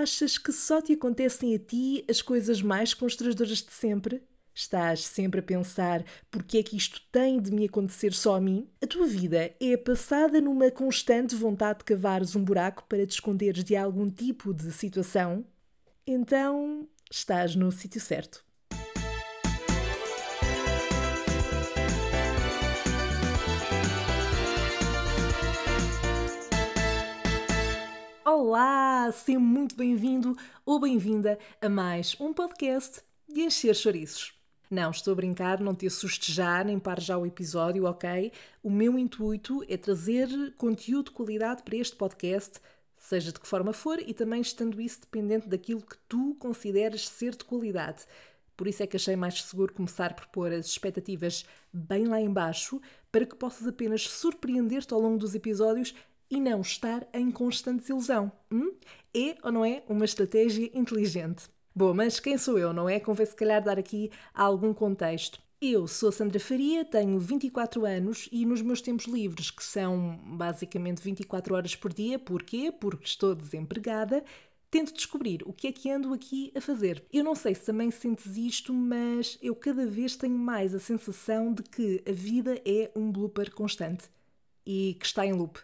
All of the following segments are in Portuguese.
Achas que só te acontecem a ti as coisas mais constrangedoras de sempre? Estás sempre a pensar porque é que isto tem de me acontecer só a mim? A tua vida é passada numa constante vontade de cavares um buraco para te esconderes de algum tipo de situação? Então estás no sítio certo. Olá, seja muito bem-vindo ou bem-vinda a mais um podcast de Encher Chouriços. Não, estou a brincar, não te assustes já, nem pare já o episódio, ok? O meu intuito é trazer conteúdo de qualidade para este podcast, seja de que forma for, e também estando isso dependente daquilo que tu consideres ser de qualidade. Por isso é que achei mais seguro começar por pôr as expectativas bem lá embaixo, para que possas apenas surpreender-te ao longo dos episódios e não estar em constante desilusão. Hum? É ou não é uma estratégia inteligente? Bom, mas quem sou eu, não é? Convém se calhar dar aqui algum contexto. Eu sou Sandra Faria, tenho 24 anos e nos meus tempos livres, que são basicamente 24 horas por dia, porquê? Porque estou desempregada, tento descobrir o que é que ando aqui a fazer. Eu não sei se também sentes isto, mas eu cada vez tenho mais a sensação de que a vida é um blooper constante e que está em loop.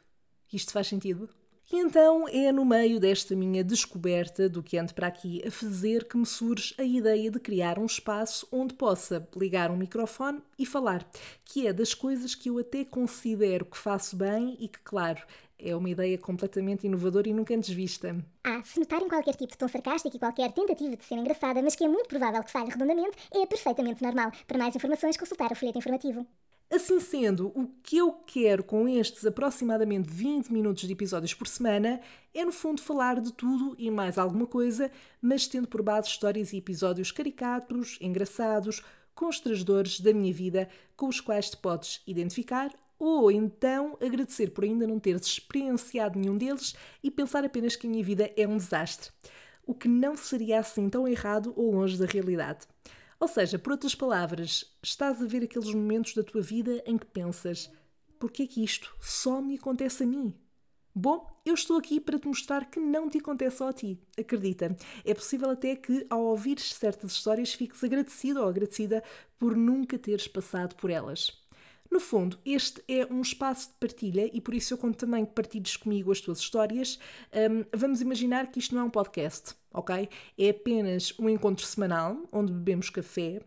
Isto faz sentido? E então é no meio desta minha descoberta do que ando para aqui a fazer que me surge a ideia de criar um espaço onde possa ligar um microfone e falar, que é das coisas que eu até considero que faço bem e que, claro, é uma ideia completamente inovadora e nunca antes vista. Ah, se notarem qualquer tipo de tom sarcástico e qualquer tentativa de ser engraçada, mas que é muito provável que falhe redondamente, é perfeitamente normal. Para mais informações, consultar o folheto informativo. Assim sendo, o que eu quero com estes aproximadamente 20 minutos de episódios por semana é, no fundo, falar de tudo e mais alguma coisa, mas tendo por base histórias e episódios caricatos, engraçados, constrangedores da minha vida com os quais te podes identificar ou então agradecer por ainda não teres experienciado nenhum deles e pensar apenas que a minha vida é um desastre. O que não seria assim tão errado ou longe da realidade. Ou seja, por outras palavras, estás a ver aqueles momentos da tua vida em que pensas: por que é que isto só me acontece a mim? Bom, eu estou aqui para te mostrar que não te acontece só a ti. Acredita. É possível até que, ao ouvires certas histórias, fiques agradecido ou agradecida por nunca teres passado por elas. No fundo, este é um espaço de partilha e por isso eu conto também que partilhes comigo as tuas histórias. Um, vamos imaginar que isto não é um podcast, ok? É apenas um encontro semanal onde bebemos café,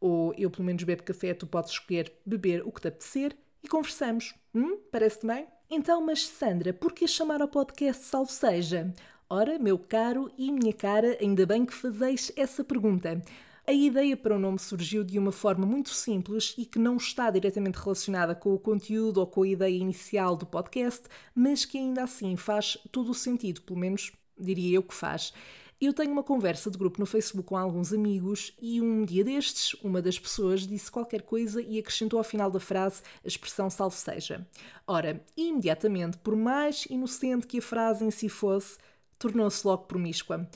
ou eu pelo menos bebo café, tu podes escolher beber o que te apetecer e conversamos. Hum? Parece-te bem? Então, mas Sandra, por que chamar ao podcast Salve Seja? Ora, meu caro e minha cara, ainda bem que fazeis essa pergunta. A ideia para o nome surgiu de uma forma muito simples e que não está diretamente relacionada com o conteúdo ou com a ideia inicial do podcast, mas que ainda assim faz todo o sentido, pelo menos diria eu que faz. Eu tenho uma conversa de grupo no Facebook com alguns amigos e um dia destes, uma das pessoas disse qualquer coisa e acrescentou ao final da frase a expressão salve seja. Ora, imediatamente, por mais inocente que a frase em si fosse, tornou-se logo promíscua.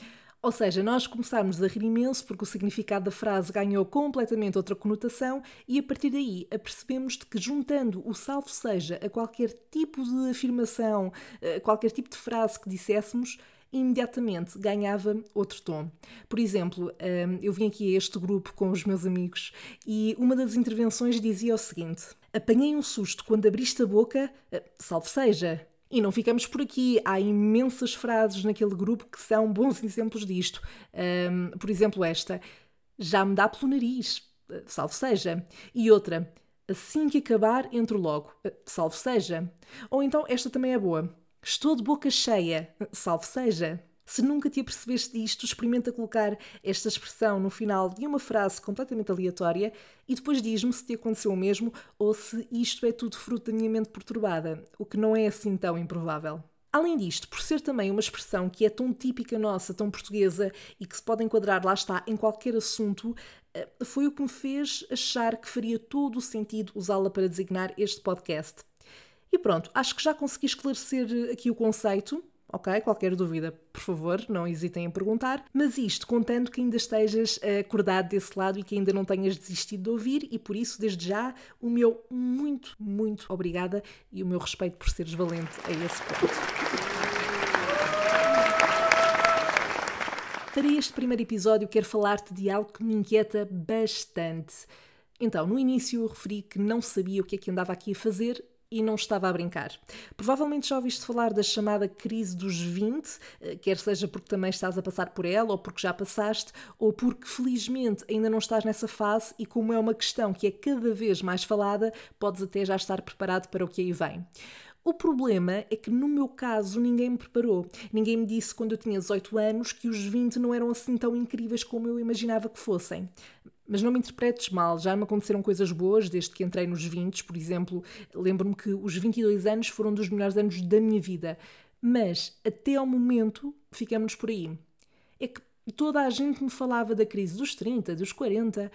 Ou seja, nós começámos a rir imenso porque o significado da frase ganhou completamente outra conotação e a partir daí apercebemos de que juntando o salvo seja a qualquer tipo de afirmação, a qualquer tipo de frase que disséssemos, imediatamente ganhava outro tom. Por exemplo, hum, eu vim aqui a este grupo com os meus amigos e uma das intervenções dizia o seguinte: Apanhei um susto quando abriste a boca, eh, salvo seja, e não ficamos por aqui. Há imensas frases naquele grupo que são bons exemplos disto. Um, por exemplo, esta: Já me dá pelo nariz, salvo seja. E outra: Assim que acabar, entro logo, salvo seja. Ou então, esta também é boa: Estou de boca cheia, salvo seja. Se nunca te apercebeste disto, experimenta colocar esta expressão no final de uma frase completamente aleatória e depois diz-me se te aconteceu o mesmo ou se isto é tudo fruto da minha mente perturbada, o que não é assim tão improvável. Além disto, por ser também uma expressão que é tão típica nossa, tão portuguesa e que se pode enquadrar, lá está, em qualquer assunto, eh, foi o que me fez achar que faria todo o sentido usá-la para designar este podcast. E pronto, acho que já consegui esclarecer aqui o conceito ok? Qualquer dúvida, por favor, não hesitem em perguntar. Mas isto contando que ainda estejas acordado desse lado e que ainda não tenhas desistido de ouvir, e por isso, desde já, o meu muito, muito obrigada e o meu respeito por seres valente a esse ponto. Para este primeiro episódio, quero falar-te de algo que me inquieta bastante. Então, no início eu referi que não sabia o que é que andava aqui a fazer e não estava a brincar. Provavelmente já ouviste falar da chamada crise dos 20, eh, quer seja porque também estás a passar por ela, ou porque já passaste, ou porque felizmente ainda não estás nessa fase e, como é uma questão que é cada vez mais falada, podes até já estar preparado para o que aí vem. O problema é que no meu caso ninguém me preparou. Ninguém me disse quando eu tinha 18 anos que os 20 não eram assim tão incríveis como eu imaginava que fossem. Mas não me interpretes mal, já me aconteceram coisas boas desde que entrei nos 20, por exemplo, lembro-me que os 22 anos foram dos melhores anos da minha vida. Mas até ao momento ficamos por aí. É que toda a gente me falava da crise dos 30, dos 40,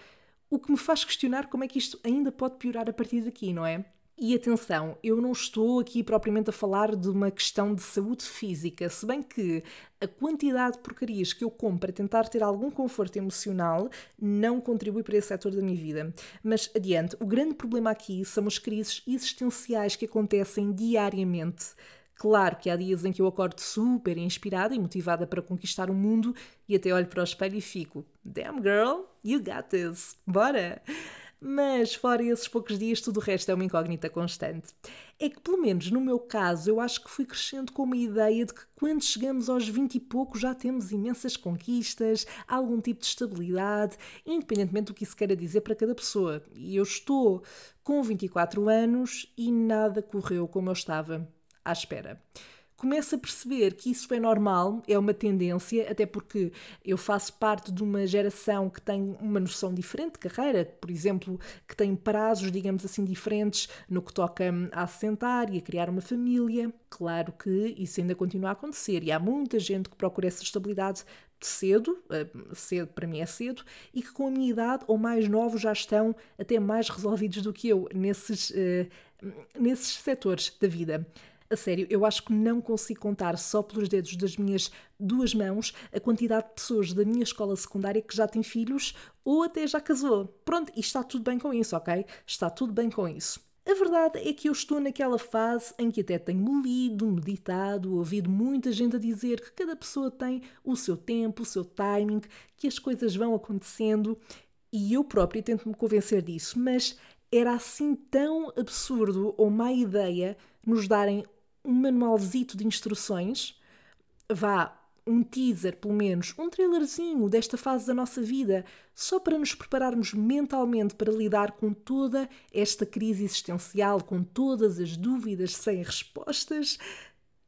o que me faz questionar como é que isto ainda pode piorar a partir daqui, não é? E atenção, eu não estou aqui propriamente a falar de uma questão de saúde física, se bem que a quantidade de porcarias que eu compro para tentar ter algum conforto emocional não contribui para esse setor da minha vida. Mas adiante, o grande problema aqui são as crises existenciais que acontecem diariamente. Claro que há dias em que eu acordo super inspirada e motivada para conquistar o mundo e até olho para o espelho e fico: Damn girl, you got this, bora! Mas, fora esses poucos dias, tudo o resto é uma incógnita constante. É que, pelo menos no meu caso, eu acho que fui crescendo com uma ideia de que quando chegamos aos 20 e pouco já temos imensas conquistas, algum tipo de estabilidade, independentemente do que isso queira dizer para cada pessoa. E eu estou com 24 anos e nada correu como eu estava à espera começo a perceber que isso é normal, é uma tendência, até porque eu faço parte de uma geração que tem uma noção diferente de carreira, por exemplo, que tem prazos, digamos assim, diferentes no que toca a assentar e a criar uma família. Claro que isso ainda continua a acontecer e há muita gente que procura essa estabilidade cedo, eh, cedo para mim é cedo, e que com a minha idade ou mais novos já estão até mais resolvidos do que eu nesses, uh, nesses setores da vida. A sério, eu acho que não consigo contar só pelos dedos das minhas duas mãos a quantidade de pessoas da minha escola secundária que já têm filhos ou até já casou. Pronto, e está tudo bem com isso, ok? Está tudo bem com isso. A verdade é que eu estou naquela fase em que até tenho lido, meditado, ouvido muita gente a dizer que cada pessoa tem o seu tempo, o seu timing, que as coisas vão acontecendo e eu própria tento me convencer disso, mas era assim tão absurdo ou má ideia nos darem um manualzito de instruções, vá, um teaser, pelo menos, um trailerzinho desta fase da nossa vida, só para nos prepararmos mentalmente para lidar com toda esta crise existencial, com todas as dúvidas sem respostas.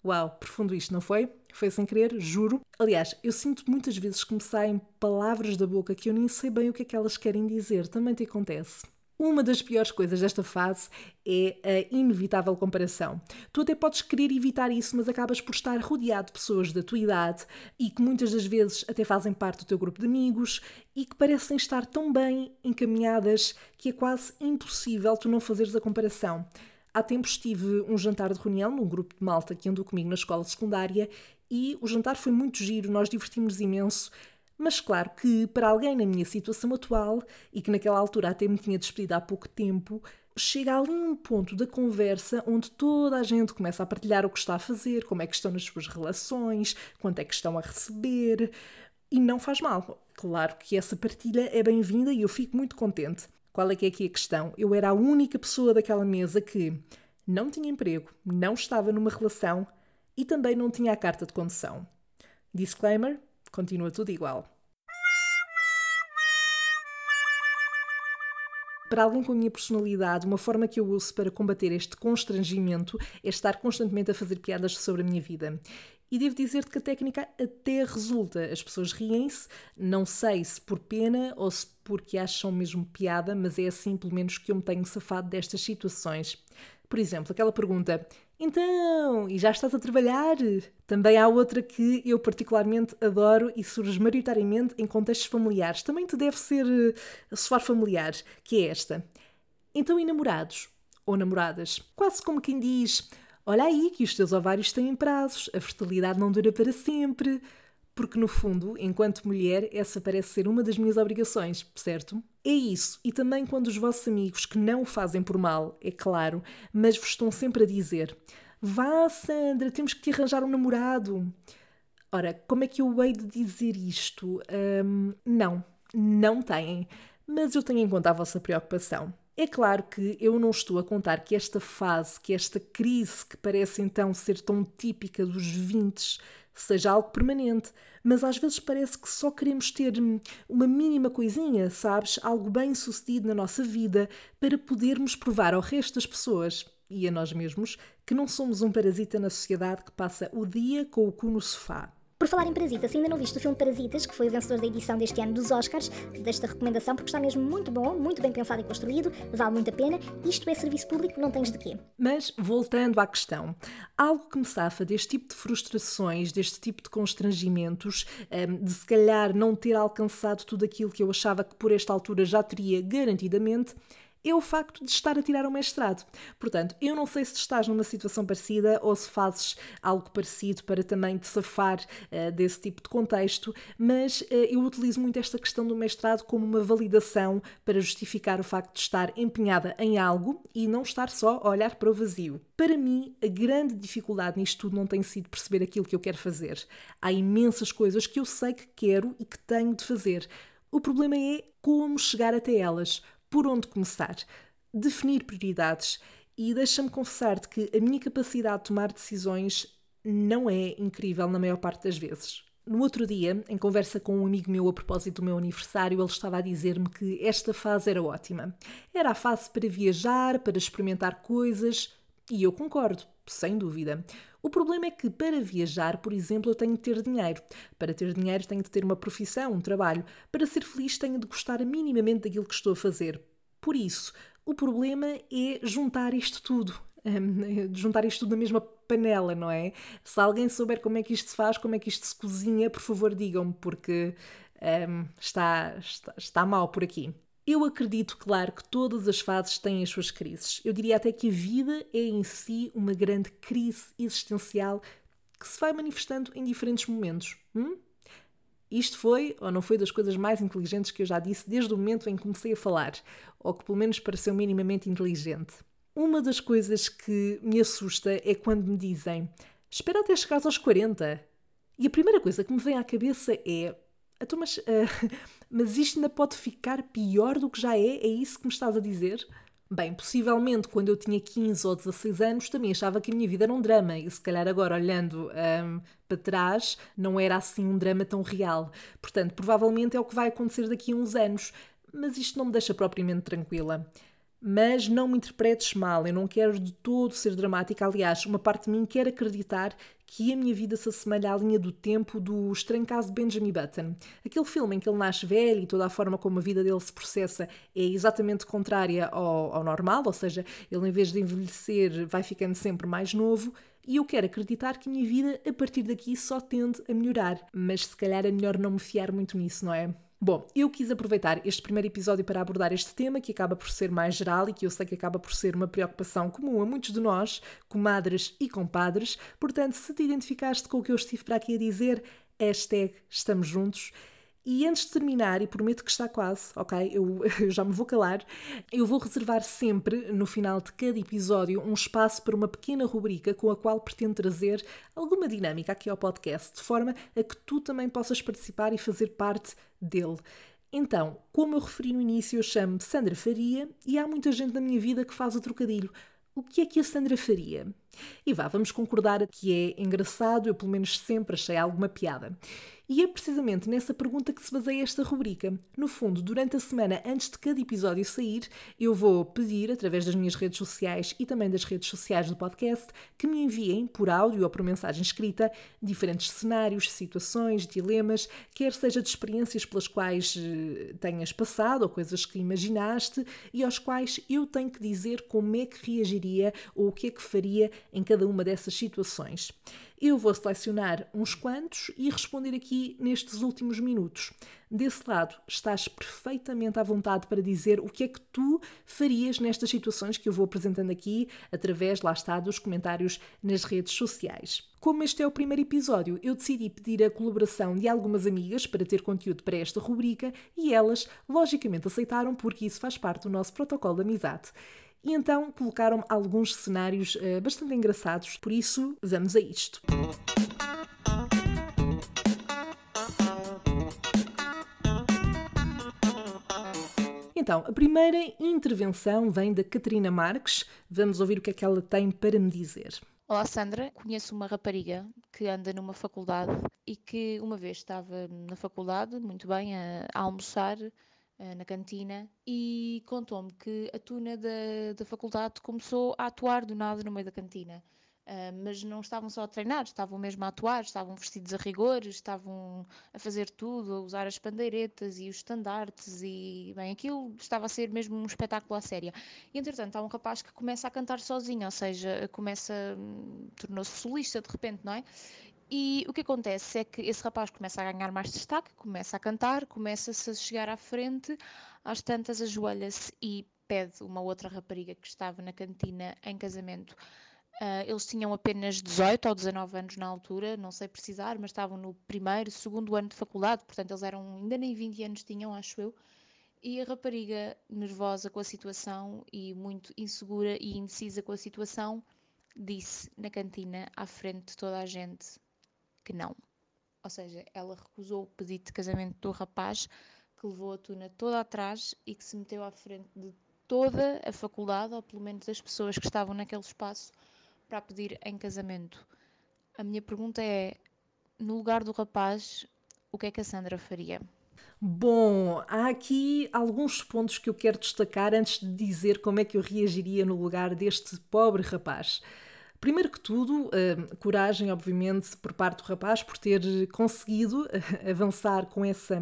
Uau, profundo isto, não foi? Foi sem querer, juro. Aliás, eu sinto muitas vezes que me saem palavras da boca que eu nem sei bem o que é que elas querem dizer. Também te acontece. Uma das piores coisas desta fase é a inevitável comparação. Tu até podes querer evitar isso, mas acabas por estar rodeado de pessoas da tua idade e que muitas das vezes até fazem parte do teu grupo de amigos e que parecem estar tão bem encaminhadas que é quase impossível tu não fazeres a comparação. Há tempos tive um jantar de reunião num grupo de malta que andou comigo na escola secundária e o jantar foi muito giro, nós divertimos imenso mas claro que para alguém na minha situação atual e que naquela altura até me tinha despedido há pouco tempo, chega ali um ponto da conversa onde toda a gente começa a partilhar o que está a fazer, como é que estão nas suas relações, quanto é que estão a receber, e não faz mal. Claro que essa partilha é bem-vinda e eu fico muito contente. Qual é que é aqui a questão? Eu era a única pessoa daquela mesa que não tinha emprego, não estava numa relação e também não tinha a carta de condução. Disclaimer: continua tudo igual. Para alguém com a minha personalidade, uma forma que eu uso para combater este constrangimento é estar constantemente a fazer piadas sobre a minha vida. E devo dizer-te que a técnica até resulta. As pessoas riem-se, não sei se por pena ou se porque acham mesmo piada, mas é assim pelo menos que eu me tenho safado destas situações. Por exemplo, aquela pergunta: então, e já estás a trabalhar? Também há outra que eu particularmente adoro e surge maioritariamente em contextos familiares. Também te deve ser uh, soar familiar, que é esta. Então, e namorados? Ou namoradas? Quase como quem diz: Olha aí que os teus ovários têm prazos, a fertilidade não dura para sempre. Porque, no fundo, enquanto mulher, essa parece ser uma das minhas obrigações, certo? É isso, e também quando os vossos amigos, que não o fazem por mal, é claro, mas vos estão sempre a dizer: Vá, Sandra, temos que te arranjar um namorado. Ora, como é que eu hei de dizer isto? Um, não, não têm, mas eu tenho em conta a vossa preocupação. É claro que eu não estou a contar que esta fase, que esta crise que parece então ser tão típica dos 20 seja algo permanente, mas às vezes parece que só queremos ter uma mínima coisinha, sabes? Algo bem sucedido na nossa vida para podermos provar ao resto das pessoas e a nós mesmos que não somos um parasita na sociedade que passa o dia com o cu no sofá. Por falar em Parasitas, ainda não viste o filme Parasitas, que foi o vencedor da edição deste ano dos Oscars, desta recomendação porque está mesmo muito bom, muito bem pensado e construído, vale muito a pena. Isto é serviço público, não tens de quê. Mas, voltando à questão, algo que me safa deste tipo de frustrações, deste tipo de constrangimentos, hum, de se calhar não ter alcançado tudo aquilo que eu achava que por esta altura já teria garantidamente, é o facto de estar a tirar o mestrado. Portanto, eu não sei se estás numa situação parecida ou se fazes algo parecido para também te safar uh, desse tipo de contexto, mas uh, eu utilizo muito esta questão do mestrado como uma validação para justificar o facto de estar empenhada em algo e não estar só a olhar para o vazio. Para mim, a grande dificuldade nisto tudo não tem sido perceber aquilo que eu quero fazer. Há imensas coisas que eu sei que quero e que tenho de fazer. O problema é como chegar até elas por onde começar, definir prioridades e deixa-me confessar-te que a minha capacidade de tomar decisões não é incrível na maior parte das vezes. No outro dia, em conversa com um amigo meu a propósito do meu aniversário, ele estava a dizer-me que esta fase era ótima. Era a fase para viajar, para experimentar coisas, e eu concordo, sem dúvida. O problema é que para viajar, por exemplo, eu tenho de ter dinheiro. Para ter dinheiro, tenho de ter uma profissão, um trabalho. Para ser feliz, tenho de gostar minimamente daquilo que estou a fazer. Por isso, o problema é juntar isto tudo. Um, juntar isto tudo na mesma panela, não é? Se alguém souber como é que isto se faz, como é que isto se cozinha, por favor digam-me, porque um, está, está, está mal por aqui. Eu acredito, claro, que todas as fases têm as suas crises. Eu diria até que a vida é em si uma grande crise existencial que se vai manifestando em diferentes momentos. Hum? Isto foi, ou não foi, das coisas mais inteligentes que eu já disse desde o momento em que comecei a falar, ou que pelo menos pareceu minimamente inteligente. Uma das coisas que me assusta é quando me dizem: Espera até chegares aos 40. E a primeira coisa que me vem à cabeça é: então, mas, uh, mas isto ainda pode ficar pior do que já é? É isso que me estás a dizer? Bem, possivelmente quando eu tinha 15 ou 16 anos também achava que a minha vida era um drama e se calhar agora olhando um, para trás não era assim um drama tão real. Portanto, provavelmente é o que vai acontecer daqui a uns anos, mas isto não me deixa propriamente tranquila. Mas não me interpretes mal, eu não quero de todo ser dramática. Aliás, uma parte de mim quer acreditar que a minha vida se assemelha à linha do tempo do estranho caso de Benjamin Button. Aquele filme em que ele nasce velho e toda a forma como a vida dele se processa é exatamente contrária ao, ao normal, ou seja, ele em vez de envelhecer vai ficando sempre mais novo. E eu quero acreditar que a minha vida a partir daqui só tende a melhorar, mas se calhar é melhor não me fiar muito nisso, não é? Bom, eu quis aproveitar este primeiro episódio para abordar este tema, que acaba por ser mais geral e que eu sei que acaba por ser uma preocupação comum a muitos de nós, comadres e compadres. Portanto, se te identificaste com o que eu estive para aqui a dizer, hashtag estamos juntos e antes de terminar, e prometo que está quase, ok? Eu, eu, já me vou calar, eu vou reservar sempre, no final de cada episódio, um espaço para uma pequena rubrica com a qual pretendo trazer alguma dinâmica aqui ao podcast, de forma a que tu também possas participar e fazer parte dele. Então, como eu referi no início, eu chamo-me Sandra Faria e há muita gente na minha vida que faz o trocadilho. O que é que a Sandra faria? E vá, vamos concordar que é engraçado, eu pelo menos sempre achei alguma piada. E é precisamente nessa pergunta que se baseia esta rubrica. No fundo, durante a semana antes de cada episódio sair, eu vou pedir, através das minhas redes sociais e também das redes sociais do podcast, que me enviem, por áudio ou por mensagem escrita, diferentes cenários, situações, dilemas, quer seja de experiências pelas quais eh, tenhas passado ou coisas que imaginaste e aos quais eu tenho que dizer como é que reagiria ou o que é que faria em cada uma dessas situações. Eu vou selecionar uns quantos e responder aqui nestes últimos minutos. Desse lado, estás perfeitamente à vontade para dizer o que é que tu farias nestas situações que eu vou apresentando aqui, através, lá está, dos comentários nas redes sociais. Como este é o primeiro episódio, eu decidi pedir a colaboração de algumas amigas para ter conteúdo para esta rubrica e elas, logicamente, aceitaram porque isso faz parte do nosso protocolo de amizade e então colocaram alguns cenários uh, bastante engraçados, por isso vamos a isto. Então, a primeira intervenção vem da Catarina Marques. Vamos ouvir o que é que ela tem para me dizer. Olá, Sandra. Conheço uma rapariga que anda numa faculdade e que uma vez estava na faculdade, muito bem, a, a almoçar na cantina e contou-me que a tuna da, da faculdade começou a atuar do nada no meio da cantina. Uh, mas não estavam só a treinar, estavam mesmo a atuar, estavam vestidos a rigor, estavam a fazer tudo, a usar as pandeiretas e os estandartes e, bem, aquilo estava a ser mesmo um espetáculo à séria. E, entretanto, há um rapaz que começa a cantar sozinho, ou seja, começa, hum, tornou-se solista de repente, não é? E o que acontece é que esse rapaz começa a ganhar mais destaque, começa a cantar, começa-se a chegar à frente, às tantas ajoelha-se e pede uma outra rapariga que estava na cantina em casamento Uh, eles tinham apenas 18 ou 19 anos na altura, não sei precisar, mas estavam no primeiro, segundo ano de faculdade, portanto eles eram, ainda nem 20 anos tinham, acho eu. E a rapariga, nervosa com a situação e muito insegura e indecisa com a situação, disse na cantina, à frente de toda a gente, que não. Ou seja, ela recusou o pedido de casamento do rapaz, que levou a tuna toda atrás e que se meteu à frente de toda a faculdade, ou pelo menos das pessoas que estavam naquele espaço, para pedir em casamento. A minha pergunta é: no lugar do rapaz, o que é que a Sandra faria? Bom, há aqui alguns pontos que eu quero destacar antes de dizer como é que eu reagiria no lugar deste pobre rapaz. Primeiro que tudo, uh, coragem, obviamente, por parte do rapaz por ter conseguido avançar com essa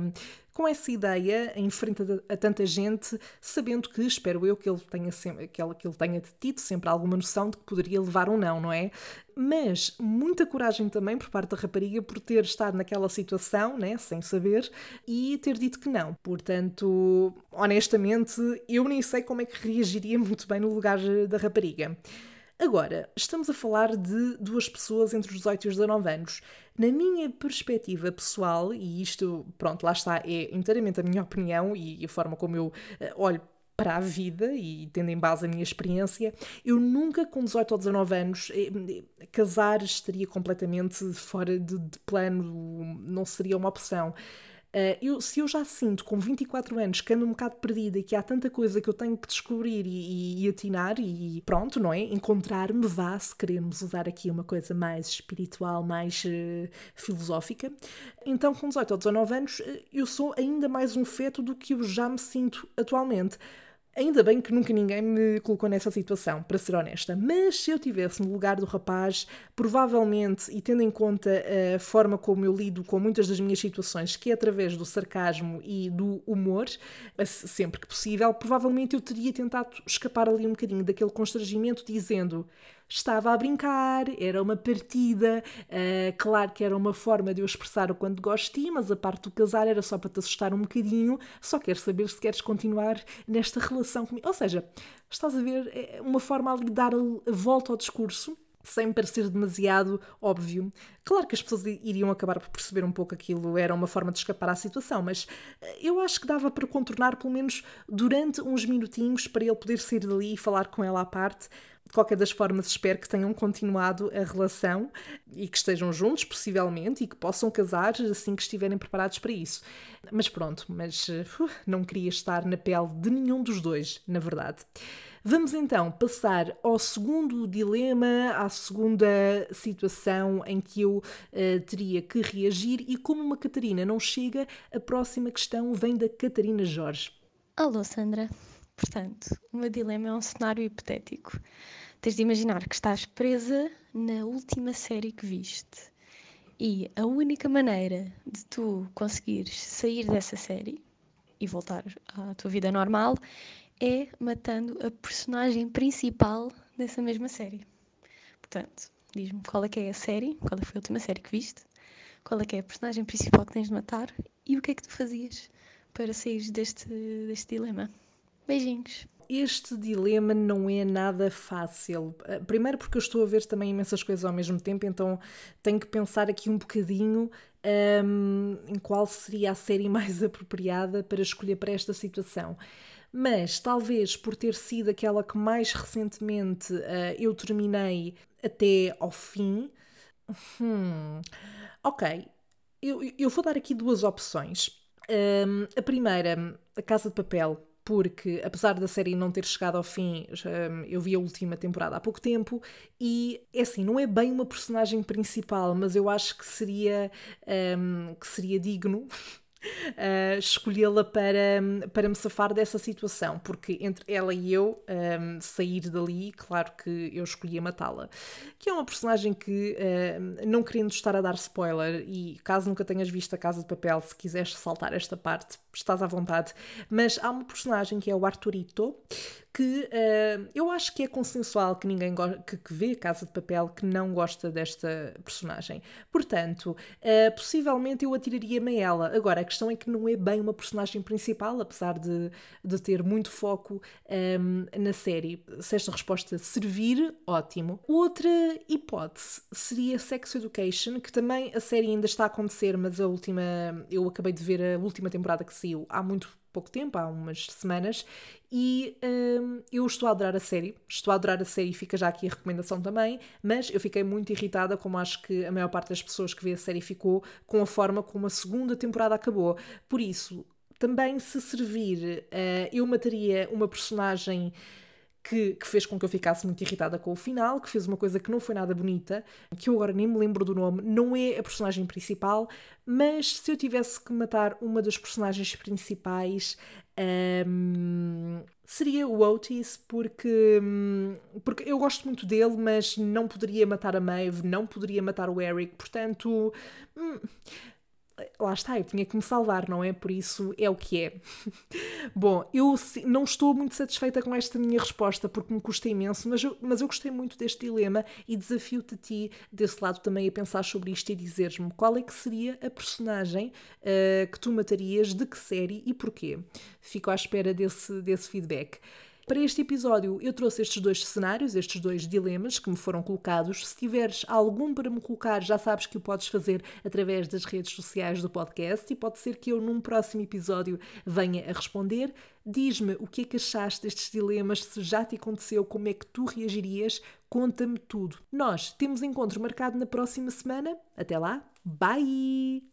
com essa ideia em frente a, tanta gente, sabendo que, espero eu, que ele tenha, sempre, que ele, que ele tenha tido sempre alguma noção de que poderia levar ou não, não é? Mas muita coragem também por parte da rapariga por ter estado naquela situação, né, sem saber, e ter dito que não. Portanto, honestamente, eu nem sei como é que reagiria muito bem no lugar da rapariga. Agora, estamos a falar de duas pessoas entre os 18 e os 19 anos. Na minha perspectiva pessoal, e isto, pronto, lá está, é inteiramente a minha opinião e a forma como eu uh, olho para a vida e tendo em base a minha experiência, eu nunca com 18 ou 19 anos eh, casar estaria completamente fora de, de plano, não seria uma opção. Uh, eu, se eu já sinto com 24 anos que ando um bocado perdida e que há tanta coisa que eu tenho que descobrir e, e, e atinar e pronto, não é? Encontrar-me, vá, se queremos usar aqui uma coisa mais espiritual, mais uh, filosófica. Então, com 18 ou 19 anos, uh, eu sou ainda mais um feto do que eu já me sinto atualmente. Ainda bem que nunca ninguém me colocou nessa situação, para ser honesta. Mas se eu estivesse no lugar do rapaz, provavelmente, e tendo em conta a forma como eu lido com muitas das minhas situações, que é através do sarcasmo e do humor, sempre que possível, provavelmente eu teria tentado escapar ali um bocadinho daquele constrangimento, dizendo estava a brincar, era uma partida. Uh, claro que era uma forma de eu expressar o quanto gosto mas a parte do casar era só para te assustar um bocadinho. Só quero saber se queres continuar nesta relação comigo. Ou seja, estás a ver, é uma forma ali de dar a volta ao discurso sem parecer demasiado óbvio. Claro que as pessoas iriam acabar por perceber um pouco aquilo, era uma forma de escapar à situação, mas eh, eu acho que dava para contornar pelo menos durante uns minutinhos para ele poder sair dali e falar com ela à parte, de qualquer das formas, espero que tenham continuado a relação e que estejam juntos, possivelmente, e que possam casar assim que estiverem preparados para isso. Mas pronto, mas uh, não queria estar na pele de nenhum dos dois, na verdade. Vamos então passar ao segundo dilema, à segunda situação em que eu uh, teria que reagir, e como uma Catarina não chega, a próxima questão vem da Catarina Jorge. Alô, Sandra. Portanto, o meu dilema é um cenário hipotético. Tens de imaginar que estás presa na última série que viste. E a única maneira de tu conseguires sair dessa série e voltar à tua vida normal é matando a personagem principal dessa mesma série. Portanto, diz-me qual é que é a série, qual foi a última série que viste, qual é que é a personagem principal que tens de matar e o que é que tu fazias para sair deste, deste dilema. Beijinhos. Este dilema não é nada fácil. Eh, primeiro, porque eu estou a ver também imensas coisas ao mesmo tempo, então tenho que pensar aqui um bocadinho um, em qual seria a série mais apropriada para escolher para esta situação. Mas talvez por ter sido aquela que mais recentemente uh, eu terminei até ao fim. Hum, ok, eu, eu vou dar aqui duas opções. Um, a primeira, A Casa de Papel, porque apesar da série não ter chegado ao fim, hum, eu vi a última temporada há pouco tempo e é assim, não é bem uma personagem principal, mas eu acho que seria, um, que seria digno uh, escolhê-la para, para me safar dessa situação, porque entre ela e eu um, sair dali, claro que eu escolhia matá-la. Que é uma personagem que, uh, não querendo estar a dar spoiler, e caso nunca tenhas visto a Casa de Papel, se quiseres saltar esta parte, estás à vontade, mas há uma personagem que é o Arturito, que uh, eu acho que é consensual que ninguém que, que vê Casa de Papel que não gosta desta personagem. Portanto, uh, possivelmente eu atiraria-me a ela. Agora, questão é que não é bem uma personagem principal, apesar de, de ter muito foco um, na série. Se esta resposta servir, ótimo. Outra hipótese seria Sex Education, que também a série ainda está a acontecer, mas a última. Eu acabei de ver a última temporada que saiu há muito pouco tempo, há umas semanas, e hum, estou a adorar a série. Estou a adorar a série, fica já aqui a recomendação também, mas eu fiquei muito irritada, como acho que a maior parte das pessoas que vê a série ficou, com a forma como a segunda temporada acabou. Por isso, também se servir, uh, eu mataria uma personagem que, que, fez com que eu ficasse muito irritada com o final, que fez uma coisa que não foi nada bonita, que eu agora nem me lembro do nome, não é a personagem principal, mas se eu tivesse que matar uma das personagens principais, um, seria o Otis, porque, porque eu gosto muito dele, mas não poderia matar a Maeve, não poderia matar o Eric, portanto. Hum, lá está, eu tinha que me salvar, não é? Por isso é o que é. Bom, eu não estou muito satisfeita com esta minha resposta porque me custa imenso, mas eu, mas eu gostei muito deste dilema e desafio-te a ti, desse lado também, a pensar sobre isto e dizeres-me qual é que seria a personagem uh, que tu matarias, de que série e porquê. Fico à espera desse, desse feedback. Para este episódio, eu trouxe estes dois cenários, estes dois dilemas que me foram colocados. Se tiveres algum para me colocar, já sabes que o podes fazer através das redes sociais do podcast e pode ser que eu, num próximo episódio, venha a responder. Diz-me o que é que achaste destes dilemas, se já te aconteceu, como é que tu reagirias, conta-me tudo. Nós temos encontro marcado na próxima semana. Até lá, bye!